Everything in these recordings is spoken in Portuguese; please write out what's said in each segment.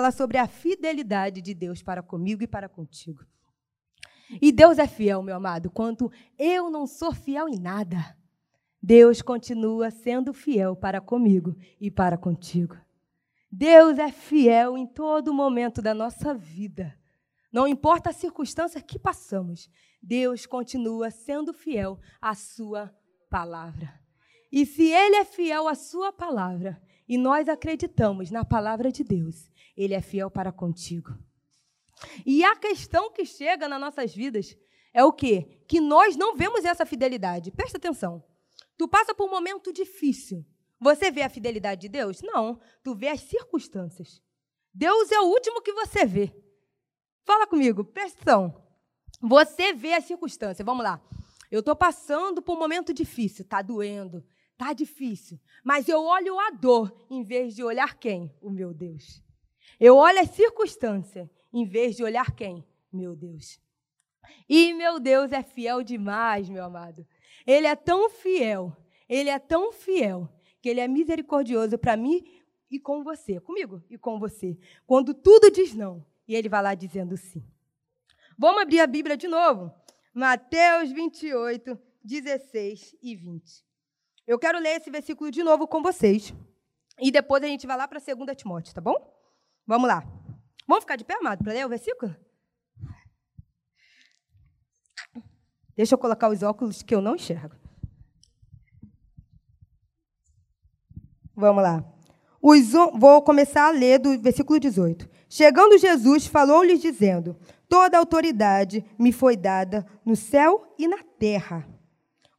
falar sobre a fidelidade de Deus para comigo e para contigo. E Deus é fiel, meu amado, quando eu não sou fiel em nada. Deus continua sendo fiel para comigo e para contigo. Deus é fiel em todo momento da nossa vida. Não importa a circunstância que passamos, Deus continua sendo fiel à sua palavra. E se ele é fiel à sua palavra, e nós acreditamos na palavra de Deus, ele é fiel para contigo. E a questão que chega nas nossas vidas é o quê? Que nós não vemos essa fidelidade. Presta atenção. Tu passa por um momento difícil. Você vê a fidelidade de Deus? Não. Tu vê as circunstâncias. Deus é o último que você vê. Fala comigo, presta atenção. Você vê a circunstância. Vamos lá. Eu estou passando por um momento difícil. Está doendo. Está difícil. Mas eu olho a dor em vez de olhar quem? O meu Deus. Eu olho a circunstância em vez de olhar quem? Meu Deus. E meu Deus é fiel demais, meu amado. Ele é tão fiel, ele é tão fiel, que ele é misericordioso para mim e com você, comigo e com você. Quando tudo diz não, e ele vai lá dizendo sim. Vamos abrir a Bíblia de novo. Mateus 28, 16 e 20. Eu quero ler esse versículo de novo com vocês. E depois a gente vai lá para 2 Timóteo, tá bom? Vamos lá. Vamos ficar de pé, amado, para ler o versículo? Deixa eu colocar os óculos que eu não enxergo. Vamos lá. Os, vou começar a ler do versículo 18. Chegando Jesus, falou-lhes dizendo: Toda autoridade me foi dada no céu e na terra.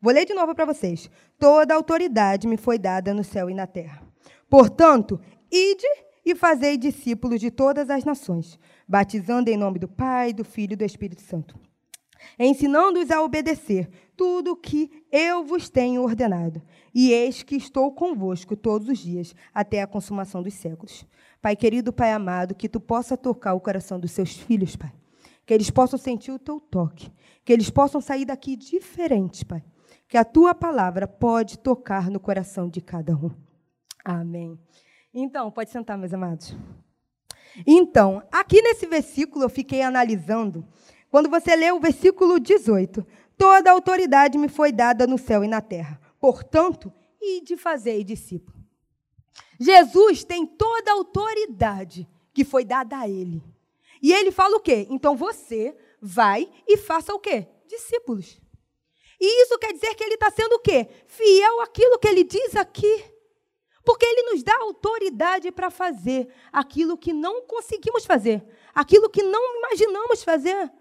Vou ler de novo para vocês. Toda autoridade me foi dada no céu e na terra. Portanto, ide e fazei discípulos de todas as nações, batizando em nome do Pai, do Filho e do Espírito Santo, ensinando-os a obedecer tudo o que eu vos tenho ordenado. E eis que estou convosco todos os dias, até a consumação dos séculos. Pai querido, Pai amado, que tu possa tocar o coração dos seus filhos, Pai. Que eles possam sentir o teu toque. Que eles possam sair daqui diferentes, Pai. Que a tua palavra pode tocar no coração de cada um. Amém. Então, pode sentar, meus amados. Então, aqui nesse versículo eu fiquei analisando. Quando você lê o versículo 18, toda a autoridade me foi dada no céu e na terra. Portanto, e de fazer discípulo. Jesus tem toda a autoridade que foi dada a ele. E ele fala o quê? Então você vai e faça o quê? Discípulos. E isso quer dizer que ele está sendo o quê? Fiel àquilo que ele diz aqui. Porque ele nos dá autoridade para fazer aquilo que não conseguimos fazer, aquilo que não imaginamos fazer.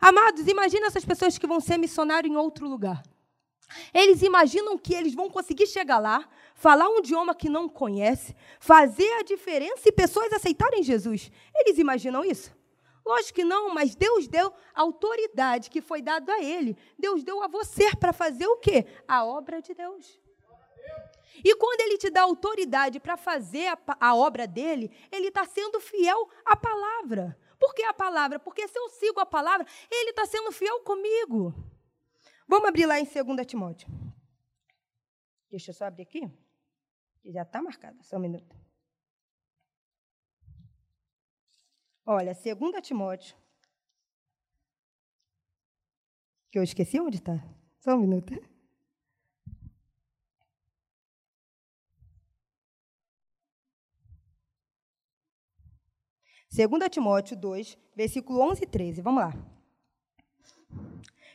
Amados, imagina essas pessoas que vão ser missionários em outro lugar. Eles imaginam que eles vão conseguir chegar lá, falar um idioma que não conhece, fazer a diferença e pessoas aceitarem Jesus. Eles imaginam isso? Lógico que não, mas Deus deu autoridade que foi dada a ele. Deus deu a você para fazer o quê? A obra de Deus. E quando ele te dá autoridade para fazer a, a, obra dele, ele está sendo fiel à palavra. Por que a palavra? Porque se eu sigo a palavra, ele está sendo fiel comigo. Vamos abrir lá em 2 Timóteo. Deixa eu só abrir aqui. Que já está marcada, só um minuto. Olha, 2 Timóteo. Que eu esqueci onde está. Só um minuto. 2 Timóteo 2, versículo 11 e 13. Vamos lá.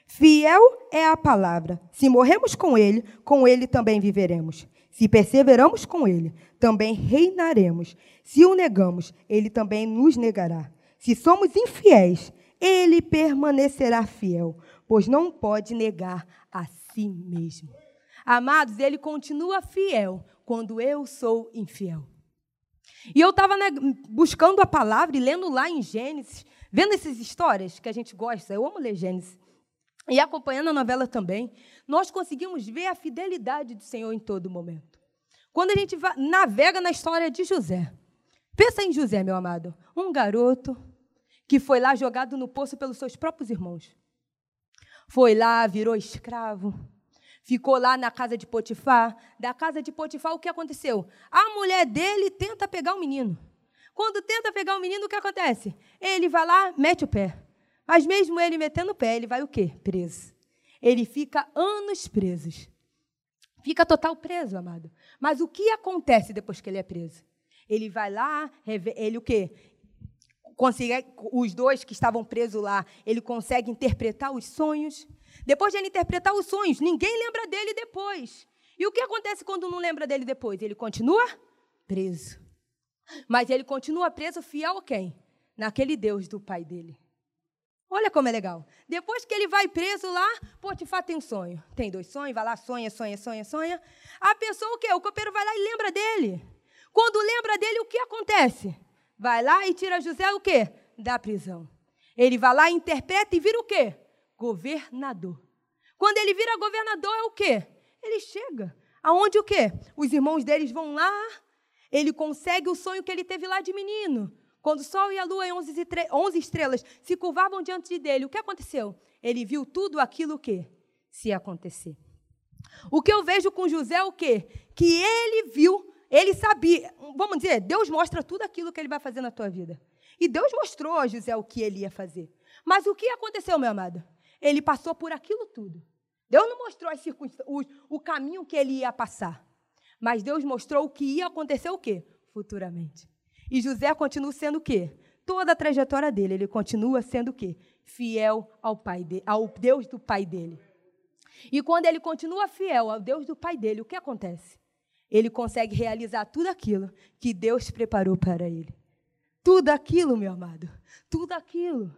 Fiel é a palavra. Se morremos com ele, com ele também viveremos. Se perseveramos com ele, também reinaremos. Se o negamos, ele também nos negará. Se somos infiéis, ele permanecerá fiel, pois não pode negar a si mesmo. Amados, ele continua fiel quando eu sou infiel. E eu estava né, buscando a palavra e lendo lá em Gênesis, vendo essas histórias que a gente gosta, eu amo ler Gênesis, e acompanhando a novela também, nós conseguimos ver a fidelidade do Senhor em todo momento. Quando a gente navega na história de José, pensa em José, meu amado, um garoto que foi lá jogado no poço pelos seus próprios irmãos. Foi lá, virou escravo, ficou lá na casa de Potifar. Da casa de Potifar, o que aconteceu? A mulher dele tenta pegar o menino. Quando tenta pegar o menino, o que acontece? Ele vai lá, mete o pé. Mas mesmo ele metendo o pé, ele vai o quê? Preso. Ele fica anos presos. Fica total preso, amado. Mas o que acontece depois que ele é preso? Ele vai lá, ele o quê? Consegue, os dois que estavam presos lá, ele consegue interpretar os sonhos. Depois de ele interpretar os sonhos, ninguém lembra dele depois. E o que acontece quando não lembra dele depois? Ele continua preso. Mas ele continua preso fiel a quem? Naquele Deus do pai dele. Olha como é legal. Depois que ele vai preso lá, Potifar tem um sonho. Tem dois sonhos, vai lá, sonha, sonha, sonha, sonha. A pessoa o quê? O copeiro vai lá e lembra dele. Quando lembra dele, o que acontece? Vai lá e tira José o quê? Da prisão. Ele vai lá, interpreta e vira o quê? Governador. Quando ele vira governador, é o quê? Ele chega. Aonde o quê? Os irmãos deles vão lá, ele consegue o sonho que ele teve lá de menino. Quando o sol e a lua e onze estrelas se curvavam diante dele, o que aconteceu? Ele viu tudo aquilo que se acontecer. O que eu vejo com José é o quê? Que ele viu, ele sabia. Vamos dizer, Deus mostra tudo aquilo que ele vai fazer na tua vida. E Deus mostrou a José o que ele ia fazer. Mas o que aconteceu, meu amado? Ele passou por aquilo tudo. Deus não mostrou as o, o caminho que ele ia passar. Mas Deus mostrou o que ia acontecer o quê? Futuramente. E José continua sendo o quê? Toda a trajetória dele, ele continua sendo o quê? Fiel ao pai de, ao Deus do pai dele. E quando ele continua fiel ao Deus do pai dele, o que acontece? Ele consegue realizar tudo aquilo que Deus preparou para ele. Tudo aquilo, meu amado. Tudo aquilo.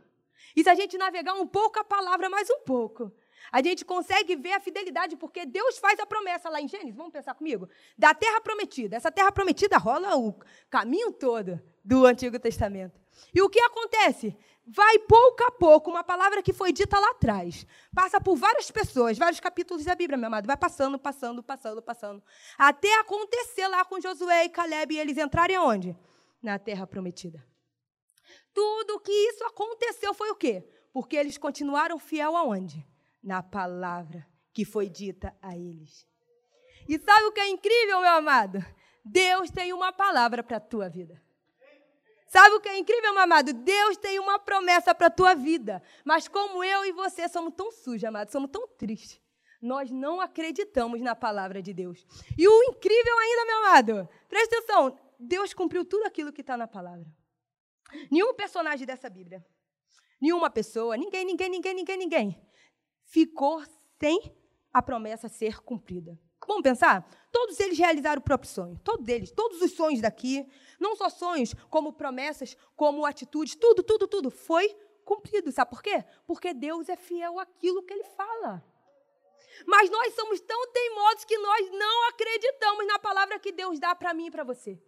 E se a gente navegar um pouco a palavra, mais um pouco, a gente consegue ver a fidelidade, porque Deus faz a promessa lá em Gênesis, vamos pensar comigo, da terra prometida. Essa terra prometida rola o caminho todo do Antigo Testamento. E o que acontece? Vai pouco a pouco, uma palavra que foi dita lá atrás, passa por várias pessoas, vários capítulos da Bíblia, meu amado, vai passando, passando, passando, passando, até acontecer lá com Josué e Caleb e eles entrarem onde? Na terra prometida. Tudo que isso aconteceu foi o quê? Porque eles continuaram fiel aonde? Na palavra que foi dita a eles. E sabe o que é incrível, meu amado? Deus tem uma palavra para a tua vida. Sabe o que é incrível, meu amado? Deus tem uma promessa para a tua vida. Mas como eu e você somos tão sujos, amado, somos tão tristes, nós não acreditamos na palavra de Deus. E o incrível ainda, meu amado, presta atenção, Deus cumpriu tudo aquilo que está na palavra. Nenhum personagem dessa Bíblia, nenhuma pessoa, ninguém, ninguém, ninguém, ninguém, ninguém ficou sem a promessa ser cumprida. Vamos pensar? Todos eles realizaram o próprio sonho. Todos eles, todos os sonhos daqui, não só sonhos, como promessas, como atitudes, tudo, tudo, tudo foi cumprido. Sabe por quê? Porque Deus é fiel àquilo que ele fala. Mas nós somos tão teimosos que nós não acreditamos na palavra que Deus dá para mim e para você.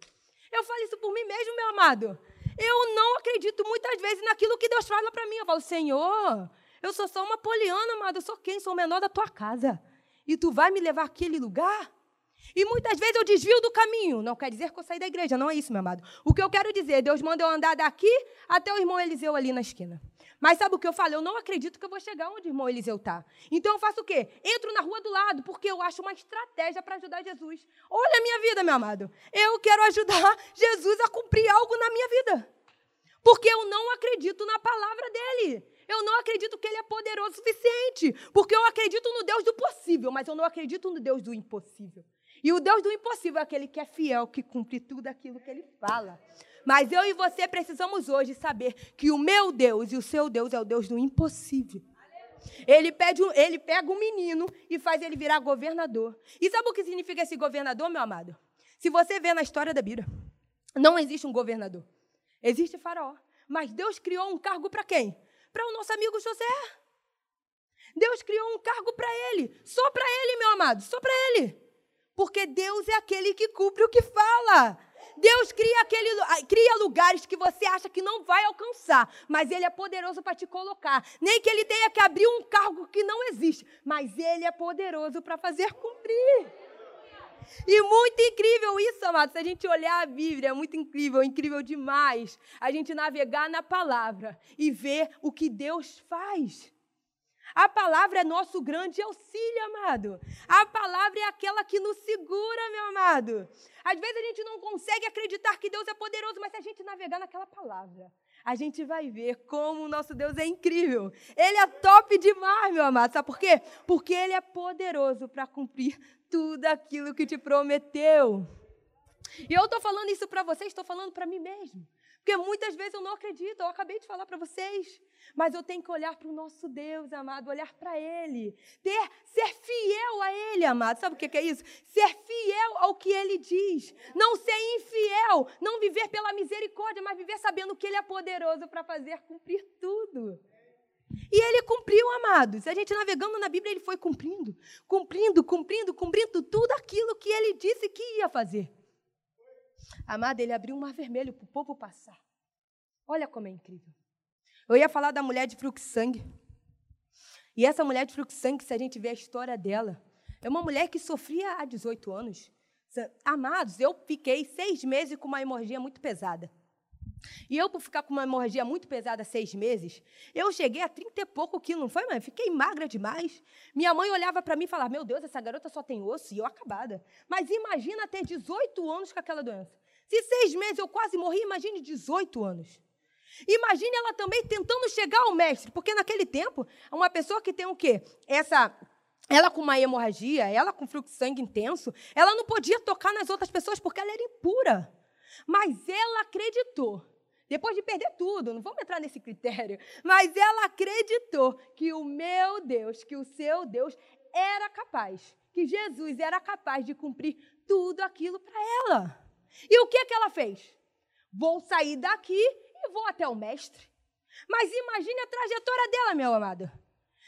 Eu falo isso por mim mesmo, meu amado. Eu não acredito muitas vezes naquilo que Deus fala para mim. Eu falo, Senhor, eu sou só uma poliana, amada. Eu sou quem? Sou o menor da tua casa. E tu vai me levar àquele lugar? E muitas vezes eu desvio do caminho. Não quer dizer que eu saí da igreja, não é isso, meu amado. O que eu quero dizer, Deus manda eu andar daqui até o irmão Eliseu ali na esquina. Mas sabe o que eu falo? Eu não acredito que eu vou chegar onde o irmão Eliseu está. Então eu faço o quê? Entro na rua do lado, porque eu acho uma estratégia para ajudar Jesus. Olha a minha vida, meu amado. Eu quero ajudar Jesus a cumprir algo na minha vida. Porque eu não acredito na palavra dele. Eu não acredito que ele é poderoso o suficiente, porque eu acredito no Deus do possível, mas eu não acredito no Deus do impossível. E o Deus do impossível é aquele que é fiel, que cumpre tudo aquilo que ele fala. Mas eu e você precisamos hoje saber que o meu Deus e o seu Deus é o Deus do impossível. Ele, pede, ele pega um menino e faz ele virar governador. E sabe o que significa esse governador, meu amado? Se você vê na história da Bíblia, não existe um governador. Existe faraó. Mas Deus criou um cargo para quem? Para o nosso amigo José. Deus criou um cargo para ele, só para ele, meu amado, só para ele. Porque Deus é aquele que cumpre o que fala. Deus cria, aquele, cria lugares que você acha que não vai alcançar, mas Ele é poderoso para te colocar. Nem que Ele tenha que abrir um cargo que não existe, mas Ele é poderoso para fazer cumprir. E muito incrível isso, amados. Se a gente olhar a Bíblia, é muito incrível, incrível demais. A gente navegar na palavra e ver o que Deus faz. A palavra é nosso grande auxílio, amado. A palavra é aquela que nos segura, meu amado. Às vezes a gente não consegue acreditar que Deus é poderoso, mas se a gente navegar naquela palavra, a gente vai ver como o nosso Deus é incrível. Ele é top demais, meu amado. Sabe por quê? Porque ele é poderoso para cumprir tudo aquilo que te prometeu. E eu estou falando isso para vocês, estou falando para mim mesmo. Porque muitas vezes eu não acredito, eu acabei de falar para vocês. Mas eu tenho que olhar para o nosso Deus, amado, olhar para Ele. Ter, ser fiel a Ele, amado. Sabe o que é isso? Ser fiel ao que Ele diz. Não ser infiel. Não viver pela misericórdia, mas viver sabendo que Ele é poderoso para fazer cumprir tudo. E ele cumpriu, amados. A gente navegando na Bíblia, ele foi cumprindo, cumprindo, cumprindo, cumprindo tudo aquilo que ele disse que ia fazer. Amado, ele abriu um mar vermelho para o povo passar. Olha como é incrível. Eu ia falar da mulher de fluxo-sangue. E essa mulher de fluxo-sangue, se a gente ver a história dela, é uma mulher que sofria há 18 anos. Amados, eu fiquei seis meses com uma hemorragia muito pesada. E eu, por ficar com uma hemorragia muito pesada seis meses, eu cheguei a 30 e pouco quilos, não foi, mãe? Fiquei magra demais. Minha mãe olhava para mim e falava: Meu Deus, essa garota só tem osso e eu acabada. Mas imagina ter 18 anos com aquela doença. Se seis meses eu quase morri, imagine 18 anos. Imagine ela também tentando chegar ao mestre, porque naquele tempo, uma pessoa que tem o quê? Essa ela com uma hemorragia, ela com fluxo de sangue intenso, ela não podia tocar nas outras pessoas porque ela era impura. Mas ela acreditou depois de perder tudo, não vamos entrar nesse critério, mas ela acreditou que o meu Deus, que o seu Deus era capaz, que Jesus era capaz de cumprir tudo aquilo para ela. E o que, que ela fez? Vou sair daqui e vou até o mestre. Mas imagine a trajetória dela, meu amado.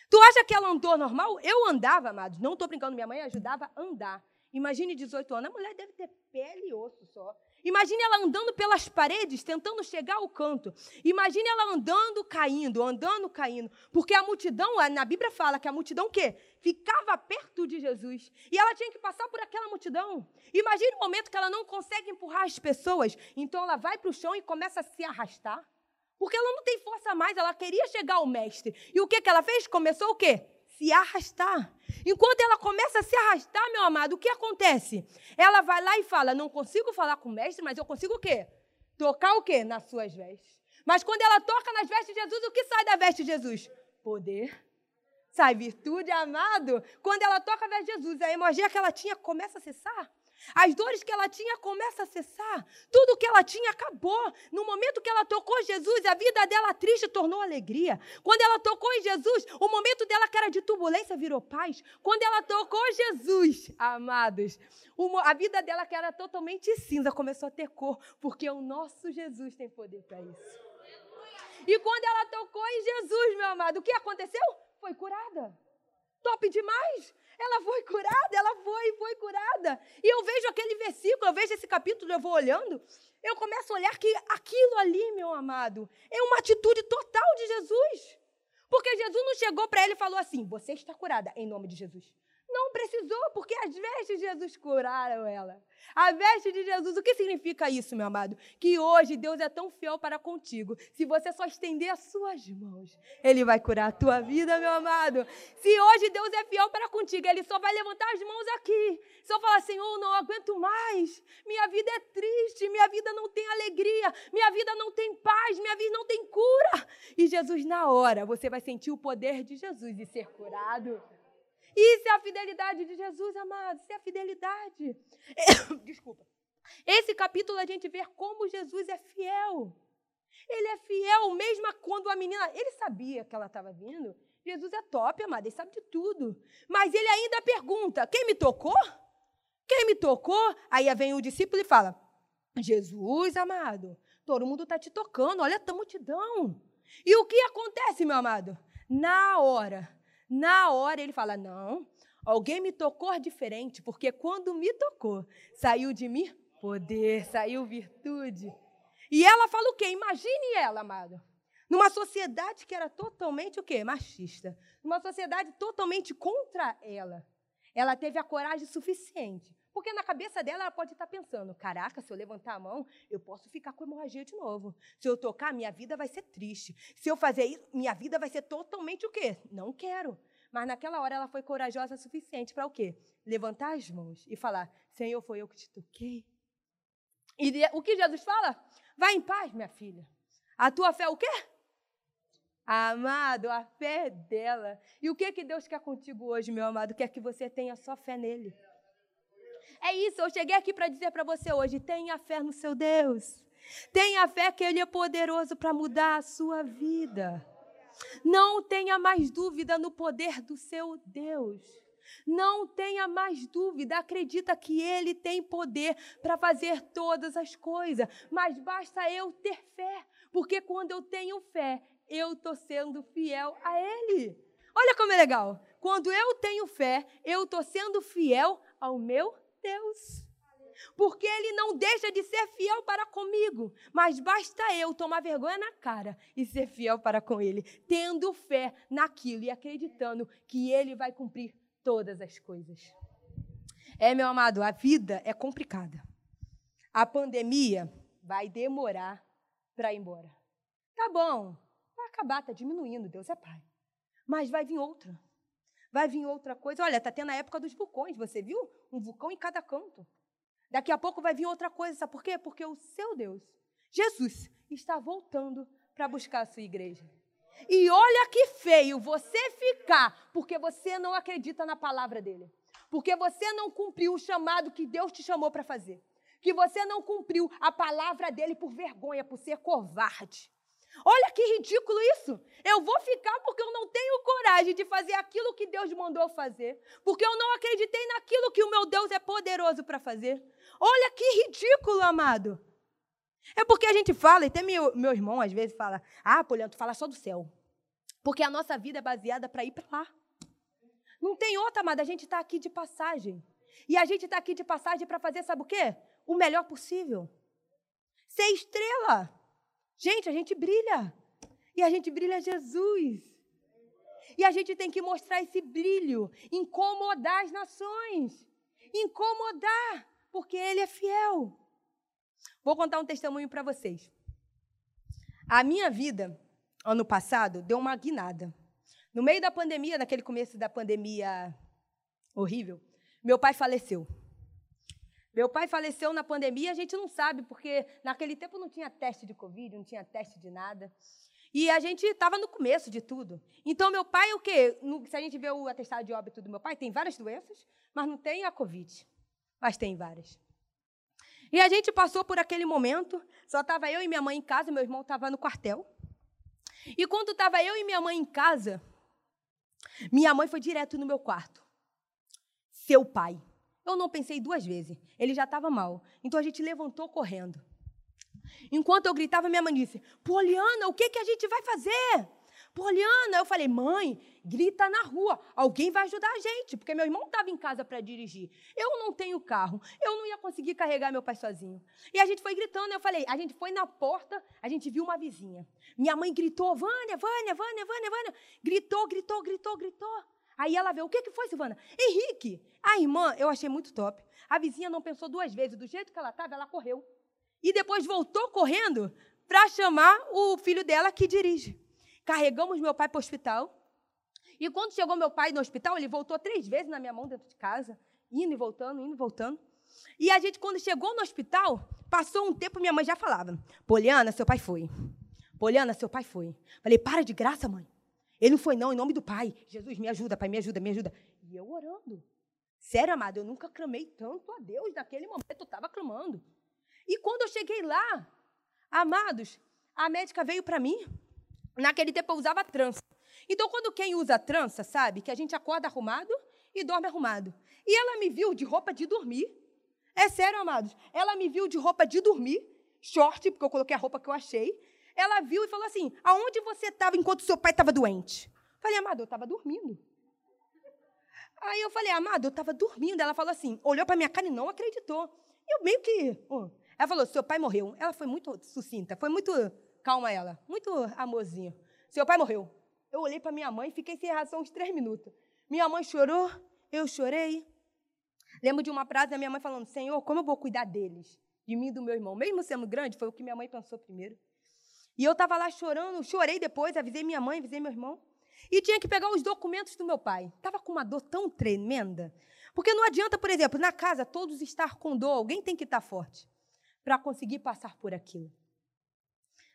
Tu acha que ela andou normal? Eu andava, amados. Não estou brincando, minha mãe ajudava a andar. Imagine 18 anos. A mulher deve ter pele e osso só. Imagine ela andando pelas paredes, tentando chegar ao canto. Imagine ela andando, caindo, andando, caindo. Porque a multidão, na Bíblia fala que a multidão o quê? Ficava perto de Jesus. E ela tinha que passar por aquela multidão. Imagine o momento que ela não consegue empurrar as pessoas. Então ela vai para o chão e começa a se arrastar. Porque ela não tem força mais, ela queria chegar ao mestre. E o que, que ela fez? Começou o quê? Se arrastar. Enquanto ela começa a se arrastar, meu amado, o que acontece? Ela vai lá e fala: Não consigo falar com o mestre, mas eu consigo o quê? Tocar o quê? Nas suas vestes. Mas quando ela toca nas vestes de Jesus, o que sai da veste de Jesus? Poder. Sai virtude, amado. Quando ela toca a veste de Jesus, a hemorragia que ela tinha começa a cessar. As dores que ela tinha começam a cessar. Tudo que ela tinha acabou. No momento que ela tocou Jesus, a vida dela triste tornou alegria. Quando ela tocou em Jesus, o momento dela que era de turbulência virou paz. Quando ela tocou Jesus, amados, a vida dela que era totalmente cinza começou a ter cor, porque o nosso Jesus tem poder para isso. E quando ela tocou em Jesus, meu amado, o que aconteceu? Foi curada. Top demais! Ela foi curada, ela foi, foi curada. E eu vejo aquele versículo, eu vejo esse capítulo, eu vou olhando, eu começo a olhar que aquilo ali, meu amado, é uma atitude total de Jesus. Porque Jesus não chegou para ele e falou assim: Você está curada em nome de Jesus. Não precisou, porque as vestes de Jesus curaram ela. A veste de Jesus, o que significa isso, meu amado? Que hoje Deus é tão fiel para contigo. Se você só estender as suas mãos, Ele vai curar a tua vida, meu amado. Se hoje Deus é fiel para contigo, Ele só vai levantar as mãos aqui. Só falar, Senhor, não aguento mais. Minha vida é triste, minha vida não tem alegria, minha vida não tem paz, minha vida não tem cura. E Jesus, na hora, você vai sentir o poder de Jesus e ser curado. Isso é a fidelidade de Jesus, amado. Isso é a fidelidade. Desculpa. Esse capítulo a gente vê como Jesus é fiel. Ele é fiel mesmo quando a menina. Ele sabia que ela estava vindo. Jesus é top, amado. Ele sabe de tudo. Mas ele ainda pergunta: quem me tocou? Quem me tocou? Aí vem o discípulo e fala: Jesus, amado, todo mundo está te tocando. Olha a multidão. E o que acontece, meu amado? Na hora, na hora ele fala: Não, alguém me tocou diferente, porque quando me tocou, saiu de mim poder, saiu virtude. E ela fala o quê? Imagine ela, amado. Numa sociedade que era totalmente o quê? Machista. Numa sociedade totalmente contra ela. Ela teve a coragem suficiente Porque na cabeça dela, ela pode estar pensando: caraca, se eu levantar a mão, eu posso ficar com hemorragia de novo. Se eu tocar, minha vida vai ser triste. Se eu fazer isso, minha vida vai ser totalmente o quê? Não quero. Mas naquela hora ela foi corajosa o suficiente para o quê? Levantar as mãos e falar: Senhor, foi eu que te toquei. E o que Jesus fala? Vai em paz, minha filha. A tua fé é o quê? Amado, a fé é dela. E o que que Deus quer contigo hoje, meu amado? Quer que você tenha só fé nele. É isso, eu cheguei aqui para dizer para você hoje: tenha fé no seu Deus. Tenha fé que Ele é poderoso para mudar a sua vida. Não tenha mais dúvida no poder do seu Deus. Não tenha mais dúvida, acredita que Ele tem poder para fazer todas as coisas, mas basta eu ter fé, porque quando eu tenho fé, eu estou sendo fiel a Ele. Olha como é legal. Quando eu tenho fé, eu estou sendo fiel ao meu Deus. Porque ele não deixa de ser fiel para comigo, mas basta eu tomar vergonha na cara e ser fiel para com ele, tendo fé naquilo e acreditando que ele vai cumprir todas as coisas. É, meu amado, a vida é complicada. A pandemia vai demorar para ir embora. Tá bom, vai acabar, tá diminuindo, Deus é Pai. Mas vai vir outra vai vir outra coisa. Olha, está tendo a época dos vulcões, você viu? Um vulcão em cada canto. Daqui a pouco vai vir outra coisa, sabe por quê? Porque o seu Deus, Jesus, está voltando para buscar a sua igreja. E olha que feio você ficar, porque você não acredita na palavra dele. Porque você não cumpriu o chamado que Deus te chamou para fazer. Que você não cumpriu a palavra dele por vergonha, por ser covarde. Olha que ridículo isso. Eu vou ficar porque eu não tenho coragem de fazer aquilo que Deus mandou fazer, porque eu não acreditei naquilo que o meu Deus é poderoso para fazer. Olha que ridículo, amado. É porque a gente fala, e até meu, meu irmão às vezes fala: Ah, Poliano, tu fala só do céu. Porque a nossa vida é baseada para ir para lá. Não tem outra, amada. A gente está aqui de passagem. E a gente está aqui de passagem para fazer, sabe o quê? O melhor possível. Ser estrela. Gente, a gente brilha. E a gente brilha Jesus. E a gente tem que mostrar esse brilho, incomodar as nações. Incomodar, porque Ele é fiel. Vou contar um testemunho para vocês. A minha vida, ano passado, deu uma guinada. No meio da pandemia, naquele começo da pandemia horrível, meu pai faleceu. Meu pai faleceu na pandemia, a gente não sabe, porque naquele tempo não tinha teste de Covid, não tinha teste de nada. E a gente estava no começo de tudo. Então, meu pai, o quê? se a gente vê o atestado de óbito do meu pai, tem várias doenças, mas não tem a Covid. Mas tem várias. E a gente passou por aquele momento, só estava eu e minha mãe em casa, meu irmão estava no quartel. E quando estava eu e minha mãe em casa, minha mãe foi direto no meu quarto. Seu pai. Eu não pensei duas vezes. Ele já estava mal. Então a gente levantou correndo. Enquanto eu gritava, minha mãe disse: Poliana, o que, que a gente vai fazer? Poliana, eu falei: mãe, grita na rua, alguém vai ajudar a gente, porque meu irmão estava em casa para dirigir. Eu não tenho carro, eu não ia conseguir carregar meu pai sozinho. E a gente foi gritando, eu falei: a gente foi na porta, a gente viu uma vizinha. Minha mãe gritou: Vânia, Vânia, Vânia, Vânia, Vânia. Gritou, gritou, gritou, gritou. Aí ela vê, o que, que foi, Silvana? Henrique! A irmã, eu achei muito top. A vizinha não pensou duas vezes. Do jeito que ela estava, ela correu. E depois voltou correndo para chamar o filho dela que dirige. Carregamos meu pai para o hospital. E quando chegou meu pai no hospital, ele voltou três vezes na minha mão dentro de casa, indo e voltando, indo e voltando. E a gente, quando chegou no hospital, passou um tempo, minha mãe já falava: Poliana, seu pai foi. Poliana, seu pai foi. Falei: para de graça, mãe. Ele não foi, não, em nome do Pai. Jesus, me ajuda, Pai, me ajuda, me ajuda. E eu orando. Sério, amado, eu nunca clamei tanto a Deus naquele momento, eu estava clamando. E quando eu cheguei lá, amados, a médica veio para mim. Naquele tempo eu usava trança. Então, quando quem usa trança, sabe, que a gente acorda arrumado e dorme arrumado. E ela me viu de roupa de dormir. É sério, amados. Ela me viu de roupa de dormir, short, porque eu coloquei a roupa que eu achei ela viu e falou assim: Aonde você estava enquanto seu pai estava doente? Falei, amado, eu estava dormindo. Aí eu falei, amado, eu estava dormindo. Ela falou assim, olhou para minha cara e não acreditou. Eu meio que. Uh. Ela falou, seu pai morreu. Ela foi muito sucinta, foi muito calma ela, muito amorzinho. Seu pai morreu. Eu olhei para minha mãe e fiquei sem reação uns três minutos. Minha mãe chorou, eu chorei. Lembro de uma frase da minha mãe falando: Senhor, como eu vou cuidar deles? De mim e do meu irmão. Mesmo sendo grande, foi o que minha mãe pensou primeiro. E eu estava lá chorando, chorei depois, avisei minha mãe, avisei meu irmão. E tinha que pegar os documentos do meu pai. Estava com uma dor tão tremenda. Porque não adianta, por exemplo, na casa todos estar com dor, alguém tem que estar forte para conseguir passar por aquilo.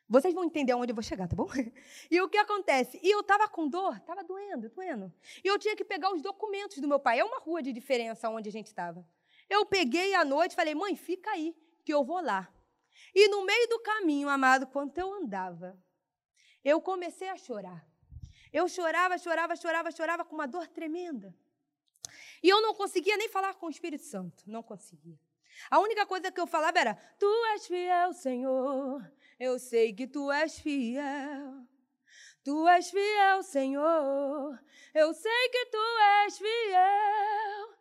Vocês vão entender aonde eu vou chegar, tá bom? E o que acontece? E eu estava com dor, estava doendo, doendo. E eu tinha que pegar os documentos do meu pai. É uma rua de diferença onde a gente estava. Eu peguei à noite, falei, mãe, fica aí, que eu vou lá. E no meio do caminho, amado, quando eu andava, eu comecei a chorar. Eu chorava, chorava, chorava, chorava com uma dor tremenda. E eu não conseguia nem falar com o Espírito Santo, não conseguia. A única coisa que eu falava era: Tu és fiel, Senhor, eu sei que tu és fiel. Tu és fiel, Senhor, eu sei que tu és fiel.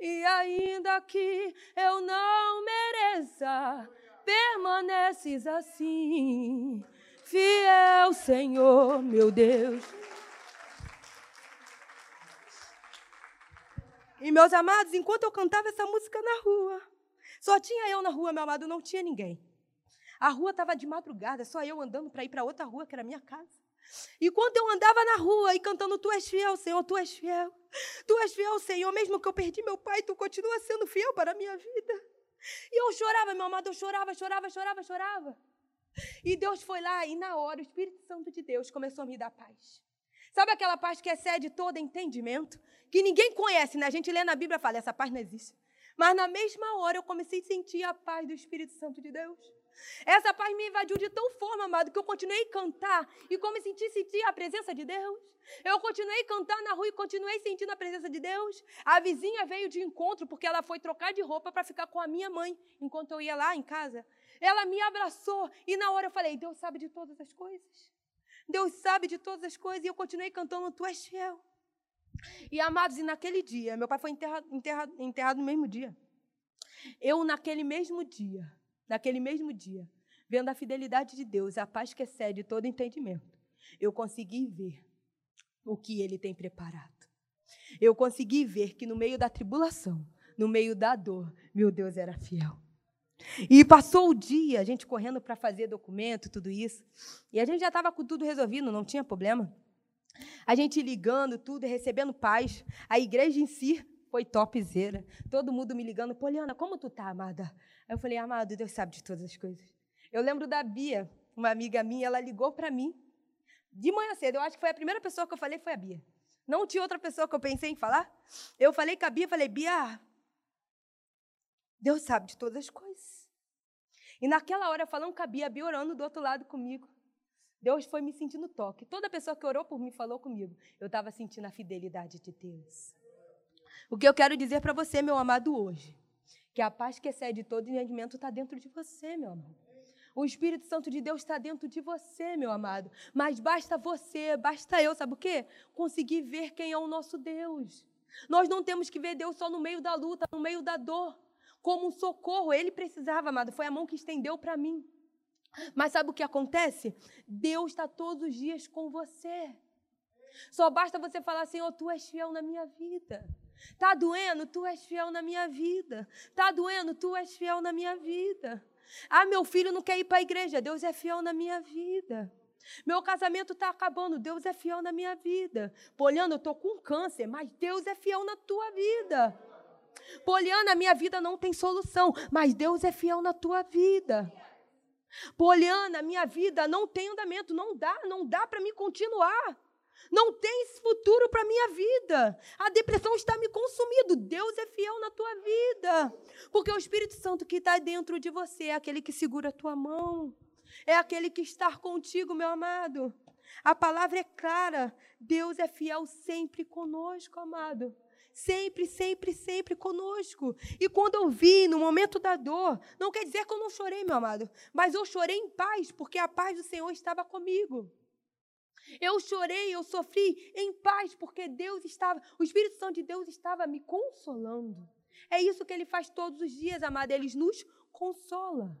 E ainda que eu não mereça, permaneces assim. Fiel, Senhor, meu Deus. E meus amados, enquanto eu cantava essa música na rua, só tinha eu na rua, meu amado, não tinha ninguém. A rua estava de madrugada, só eu andando para ir para outra rua, que era a minha casa. E quando eu andava na rua e cantando, Tu és fiel, Senhor, Tu és fiel. Tu és fiel, Senhor, mesmo que eu perdi meu pai, Tu continua sendo fiel para a minha vida. E eu chorava, meu amado, eu chorava, chorava, chorava, chorava. E Deus foi lá e na hora o Espírito Santo de Deus começou a me dar paz. Sabe aquela paz que excede todo entendimento? Que ninguém conhece, né? A gente lê na Bíblia e fala, essa paz não existe. Mas na mesma hora eu comecei a sentir a paz do Espírito Santo de Deus. Essa paz me invadiu de tal forma, amado, que eu continuei a cantar e como eu senti, sentir a presença de Deus. Eu continuei a cantar na rua e continuei sentindo a presença de Deus. A vizinha veio de encontro porque ela foi trocar de roupa para ficar com a minha mãe enquanto eu ia lá em casa. Ela me abraçou e na hora eu falei: Deus sabe de todas as coisas. Deus sabe de todas as coisas e eu continuei cantando: Tu és fiel. E amados, e naquele dia, meu pai foi enterrado, enterrado, enterrado no mesmo dia. Eu, naquele mesmo dia, naquele mesmo dia, vendo a fidelidade de Deus, a paz que excede todo entendimento, eu consegui ver o que Ele tem preparado. Eu consegui ver que no meio da tribulação, no meio da dor, meu Deus era fiel. E passou o dia, a gente correndo para fazer documento, tudo isso, e a gente já estava com tudo resolvido, não tinha problema. A gente ligando tudo, recebendo paz. A igreja em si foi topzera. Todo mundo me ligando, Poliana, como tu tá, amada? Aí eu falei, amado, Deus sabe de todas as coisas. Eu lembro da Bia, uma amiga minha, ela ligou para mim de manhã cedo. Eu acho que foi a primeira pessoa que eu falei, foi a Bia. Não tinha outra pessoa que eu pensei em falar. Eu falei com a Bia, falei, Bia, Deus sabe de todas as coisas. E naquela hora, falando com a Bia, a Bia orando do outro lado comigo. Deus foi me sentindo toque. Toda pessoa que orou por mim falou comigo. Eu estava sentindo a fidelidade de Deus. O que eu quero dizer para você, meu amado, hoje, que a paz que excede todo entendimento está dentro de você, meu amado. O Espírito Santo de Deus está dentro de você, meu amado. Mas basta você, basta eu, sabe o quê? Conseguir ver quem é o nosso Deus. Nós não temos que ver Deus só no meio da luta, no meio da dor, como um socorro. Ele precisava, amado. Foi a mão que estendeu para mim. Mas sabe o que acontece? Deus está todos os dias com você. Só basta você falar, Senhor, tu és fiel na minha vida. Tá doendo? Tu és fiel na minha vida. Tá doendo? Tu és fiel na minha vida. Ah, meu filho não quer ir para a igreja. Deus é fiel na minha vida. Meu casamento está acabando. Deus é fiel na minha vida. Poliana, eu estou com câncer, mas Deus é fiel na tua vida. Poliana, minha vida não tem solução, mas Deus é fiel na tua vida. Poliana, minha vida não tem andamento, não dá, não dá para me continuar. Não tem futuro para minha vida. A depressão está me consumindo. Deus é fiel na tua vida. Porque o Espírito Santo que está dentro de você é aquele que segura a tua mão. É aquele que está contigo, meu amado. A palavra é clara. Deus é fiel sempre conosco, amado sempre, sempre, sempre conosco. E quando eu vi no momento da dor, não quer dizer que eu não chorei, meu amado, mas eu chorei em paz, porque a paz do Senhor estava comigo. Eu chorei, eu sofri em paz, porque Deus estava, o Espírito Santo de Deus estava me consolando. É isso que ele faz todos os dias, amado, ele nos consola.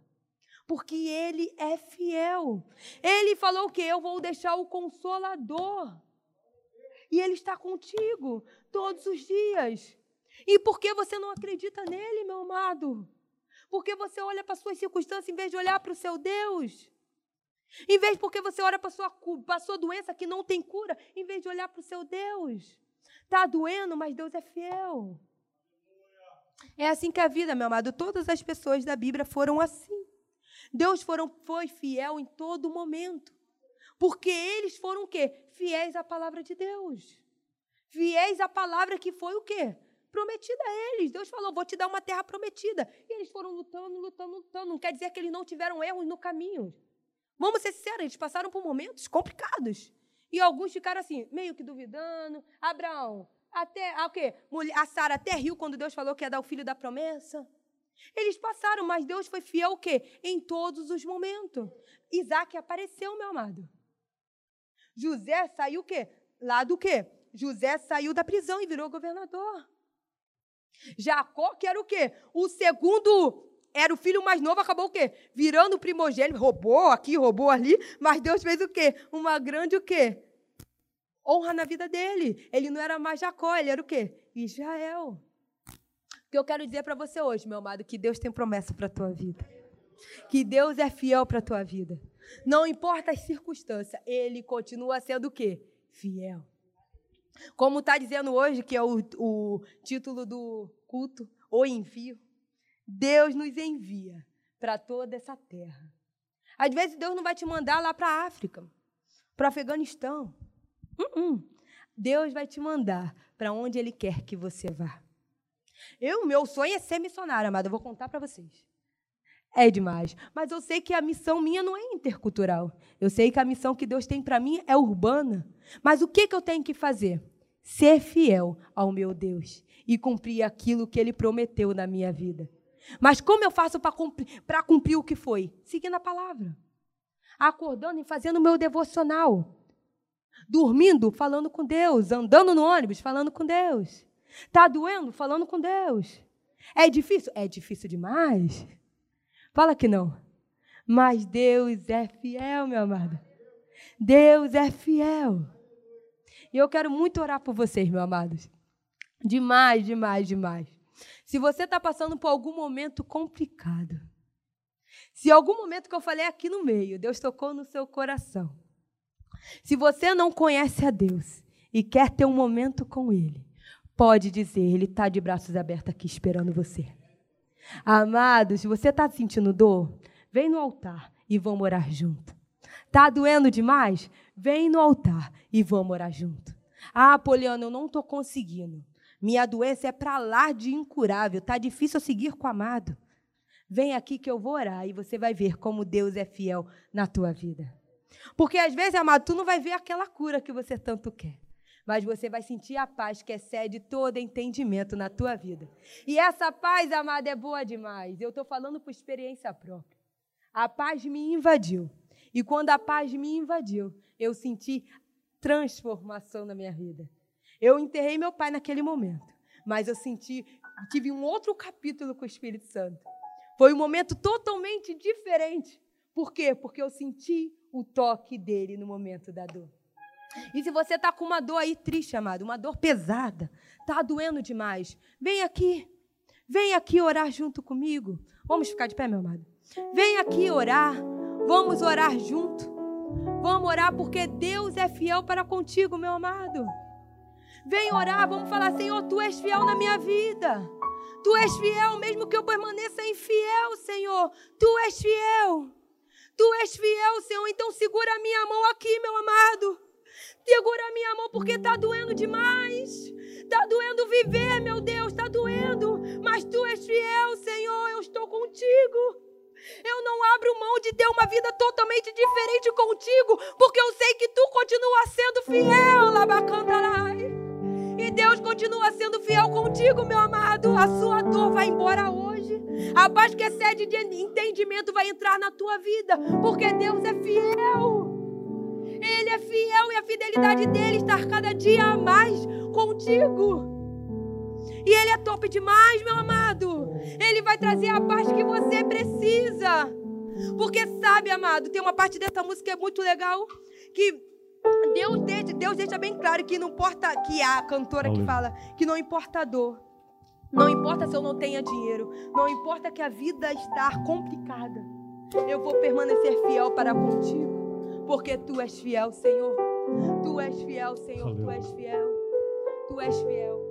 Porque ele é fiel. Ele falou que eu vou deixar o consolador. E ele está contigo todos os dias. E por que você não acredita nele, meu amado? Porque você olha para suas circunstâncias em vez de olhar para o seu Deus. Em vez porque você olha para sua, sua doença que não tem cura, em vez de olhar para o seu Deus. Está doendo, mas Deus é fiel. É assim que a vida, meu amado, todas as pessoas da Bíblia foram assim. Deus foram, foi fiel em todo momento. Porque eles foram o quê? Fiéis à palavra de Deus. Fiéis à palavra que foi o quê? Prometida a eles. Deus falou: vou te dar uma terra prometida. E eles foram lutando, lutando, lutando. Não quer dizer que eles não tiveram erros no caminho. Vamos ser sinceros, eles passaram por momentos complicados. E alguns ficaram assim, meio que duvidando. Abraão, até a, o quê? A Sara até riu quando Deus falou que ia dar o filho da promessa. Eles passaram, mas Deus foi fiel o quê? Em todos os momentos. Isaac apareceu, meu amado. José saiu o quê? Lá do quê? José saiu da prisão e virou governador. Jacó, que era o quê? O segundo, era o filho mais novo, acabou o quê? Virando primogênito, roubou aqui, roubou ali, mas Deus fez o quê? Uma grande o quê? Honra na vida dele. Ele não era mais Jacó, ele era o quê? Israel. O que eu quero dizer para você hoje, meu amado, que Deus tem promessa para a tua vida. Que Deus é fiel para a tua vida. Não importa as circunstâncias, ele continua sendo o quê? Fiel. Como está dizendo hoje, que é o, o título do culto, o envio. Deus nos envia para toda essa terra. Às vezes Deus não vai te mandar lá para a África, para o Afeganistão. Uh -uh. Deus vai te mandar para onde Ele quer que você vá. Eu, meu sonho é ser missionária, amada. Eu vou contar para vocês. É demais. Mas eu sei que a missão minha não é intercultural. Eu sei que a missão que Deus tem para mim é urbana. Mas o que, que eu tenho que fazer? Ser fiel ao meu Deus e cumprir aquilo que Ele prometeu na minha vida. Mas como eu faço para cumprir, cumprir o que foi? Seguindo a palavra. Acordando e fazendo o meu devocional. Dormindo, falando com Deus. Andando no ônibus, falando com Deus. Está doendo? Falando com Deus. É difícil? É difícil demais. Fala que não. Mas Deus é fiel, meu amado. Deus é fiel. E eu quero muito orar por vocês, meus amados. Demais, demais, demais. Se você está passando por algum momento complicado, se algum momento que eu falei aqui no meio, Deus tocou no seu coração. Se você não conhece a Deus e quer ter um momento com Ele, pode dizer, Ele está de braços abertos aqui esperando você. Amados, se você está sentindo dor, vem no altar e vamos orar junto. Está doendo demais? Vem no altar e vamos orar junto. Ah, Poliana, eu não estou conseguindo. Minha doença é para lá de incurável. Está difícil eu seguir com o amado. Vem aqui que eu vou orar e você vai ver como Deus é fiel na tua vida. Porque às vezes, amado, tu não vai ver aquela cura que você tanto quer mas você vai sentir a paz que excede todo entendimento na tua vida. E essa paz, amada, é boa demais. Eu estou falando por experiência própria. A paz me invadiu. E quando a paz me invadiu, eu senti transformação na minha vida. Eu enterrei meu pai naquele momento, mas eu senti, tive um outro capítulo com o Espírito Santo. Foi um momento totalmente diferente. Por quê? Porque eu senti o toque dele no momento da dor. E se você está com uma dor aí triste, amado, uma dor pesada, está doendo demais, vem aqui. Vem aqui orar junto comigo. Vamos ficar de pé, meu amado. Vem aqui orar. Vamos orar junto. Vamos orar porque Deus é fiel para contigo, meu amado. Vem orar, vamos falar, Senhor, tu és fiel na minha vida. Tu és fiel, mesmo que eu permaneça infiel, Senhor. Tu és fiel. Tu és fiel, Senhor. Então segura a minha mão aqui, meu amado. Segura a minha mão porque está doendo demais. Está doendo viver, meu Deus, está doendo. Mas tu és fiel, Senhor, eu estou contigo. Eu não abro mão de ter uma vida totalmente diferente contigo, porque eu sei que tu continua sendo fiel, Labacantarai. E Deus continua sendo fiel contigo, meu amado. A sua dor vai embora hoje. A paz que excede de entendimento vai entrar na tua vida, porque Deus é fiel. Ele é fiel e a fidelidade dele está cada dia mais contigo. E ele é top demais, meu amado. Ele vai trazer a paz que você precisa. Porque sabe, amado, tem uma parte dessa música que é muito legal que Deus deixa, Deus deixa bem claro que não importa que a cantora que fala que não importa a dor, Não importa se eu não tenha dinheiro, não importa que a vida está complicada. Eu vou permanecer fiel para contigo, porque tu és fiel, Senhor. Tu és fiel, Senhor, tu és fiel. Tu és fiel.